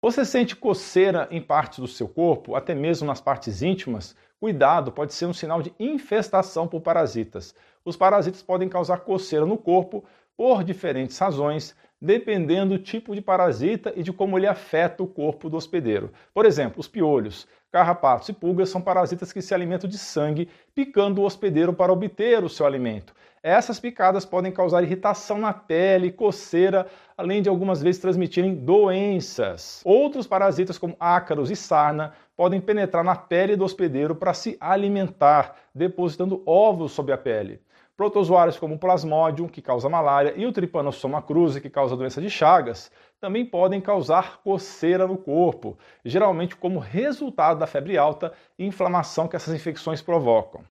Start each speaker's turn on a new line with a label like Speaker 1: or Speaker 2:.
Speaker 1: Você sente coceira em partes do seu corpo, até mesmo nas partes íntimas? Cuidado, pode ser um sinal de infestação por parasitas. Os parasitas podem causar coceira no corpo por diferentes razões, dependendo do tipo de parasita e de como ele afeta o corpo do hospedeiro. Por exemplo, os piolhos, carrapatos e pulgas são parasitas que se alimentam de sangue, picando o hospedeiro para obter o seu alimento. Essas picadas podem causar irritação na pele, coceira, além de algumas vezes transmitirem doenças. Outros parasitas, como ácaros e sarna, podem penetrar na pele do hospedeiro para se alimentar, depositando ovos sob a pele. Protozoários como o Plasmodium, que causa malária, e o Trypanosoma cruzi, que causa doença de Chagas, também podem causar coceira no corpo, geralmente como resultado da febre alta e inflamação que essas infecções provocam.